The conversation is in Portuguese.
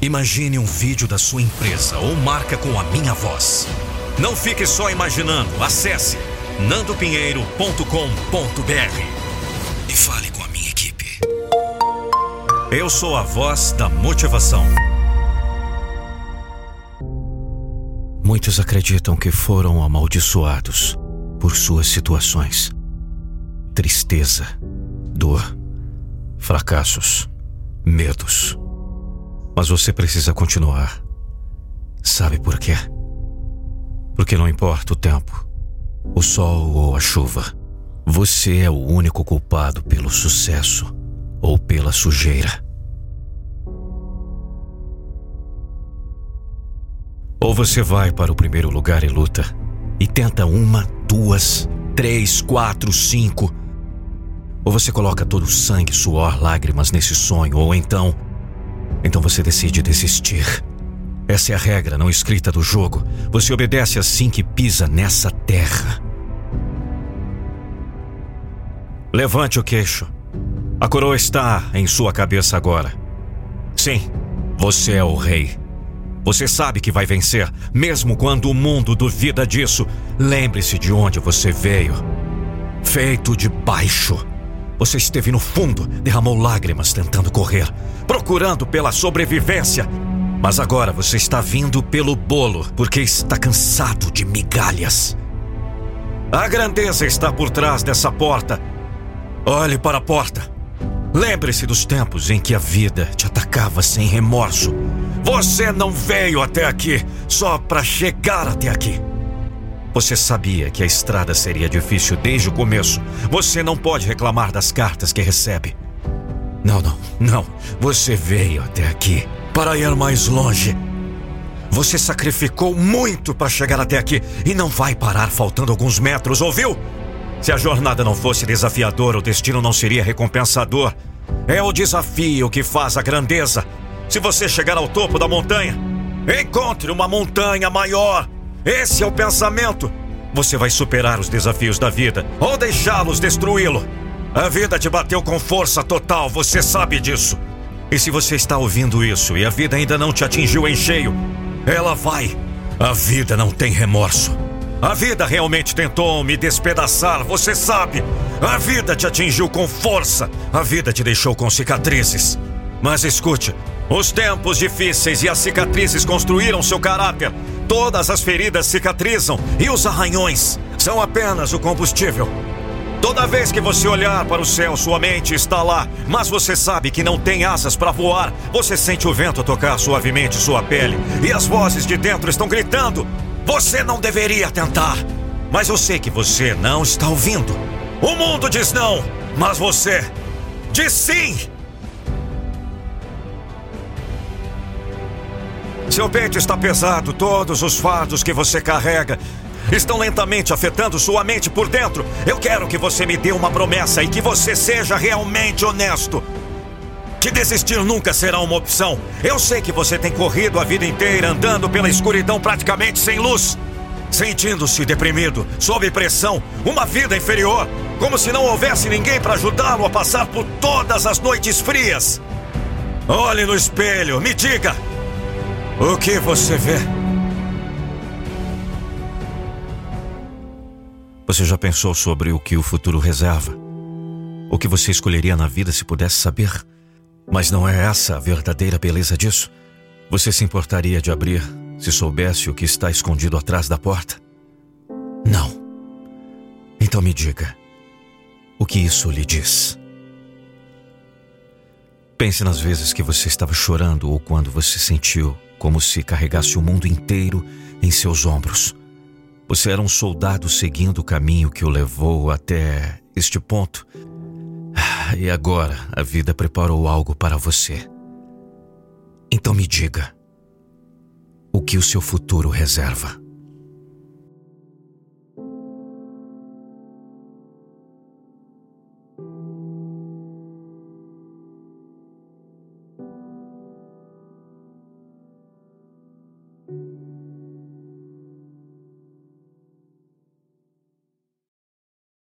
Imagine um vídeo da sua empresa ou marca com a minha voz. Não fique só imaginando. Acesse nandopinheiro.com.br e fale com a minha equipe. Eu sou a voz da motivação. Muitos acreditam que foram amaldiçoados por suas situações. Tristeza, dor, fracassos, medos mas você precisa continuar. Sabe por quê? Porque não importa o tempo, o sol ou a chuva, você é o único culpado pelo sucesso ou pela sujeira. Ou você vai para o primeiro lugar e luta, e tenta uma, duas, três, quatro, cinco. Ou você coloca todo o sangue, suor, lágrimas nesse sonho, ou então então você decide desistir. Essa é a regra não escrita do jogo. Você obedece assim que pisa nessa terra. Levante o queixo. A coroa está em sua cabeça agora. Sim, você é o rei. Você sabe que vai vencer, mesmo quando o mundo duvida disso. Lembre-se de onde você veio. Feito de baixo. Você esteve no fundo, derramou lágrimas tentando correr, procurando pela sobrevivência. Mas agora você está vindo pelo bolo porque está cansado de migalhas. A grandeza está por trás dessa porta. Olhe para a porta. Lembre-se dos tempos em que a vida te atacava sem remorso. Você não veio até aqui só para chegar até aqui. Você sabia que a estrada seria difícil desde o começo. Você não pode reclamar das cartas que recebe. Não, não, não. Você veio até aqui para ir mais longe. Você sacrificou muito para chegar até aqui e não vai parar faltando alguns metros, ouviu? Se a jornada não fosse desafiadora, o destino não seria recompensador. É o desafio que faz a grandeza. Se você chegar ao topo da montanha, encontre uma montanha maior esse é o pensamento. Você vai superar os desafios da vida ou deixá-los destruí-lo. A vida te bateu com força total, você sabe disso. E se você está ouvindo isso e a vida ainda não te atingiu em cheio, ela vai. A vida não tem remorso. A vida realmente tentou me despedaçar, você sabe. A vida te atingiu com força. A vida te deixou com cicatrizes. Mas escute, os tempos difíceis e as cicatrizes construíram seu caráter. Todas as feridas cicatrizam e os arranhões são apenas o combustível. Toda vez que você olhar para o céu, sua mente está lá, mas você sabe que não tem asas para voar. Você sente o vento tocar suavemente sua pele e as vozes de dentro estão gritando: Você não deveria tentar. Mas eu sei que você não está ouvindo. O mundo diz não, mas você diz sim. Seu peito está pesado, todos os fardos que você carrega estão lentamente afetando sua mente por dentro. Eu quero que você me dê uma promessa e que você seja realmente honesto. Que desistir nunca será uma opção. Eu sei que você tem corrido a vida inteira andando pela escuridão praticamente sem luz, sentindo-se deprimido, sob pressão, uma vida inferior, como se não houvesse ninguém para ajudá-lo a passar por todas as noites frias. Olhe no espelho, me diga, o que você vê? Você já pensou sobre o que o futuro reserva? O que você escolheria na vida se pudesse saber? Mas não é essa a verdadeira beleza disso? Você se importaria de abrir se soubesse o que está escondido atrás da porta? Não. Então me diga, o que isso lhe diz? Pense nas vezes que você estava chorando ou quando você sentiu como se carregasse o mundo inteiro em seus ombros. Você era um soldado seguindo o caminho que o levou até este ponto. E agora a vida preparou algo para você. Então me diga: o que o seu futuro reserva?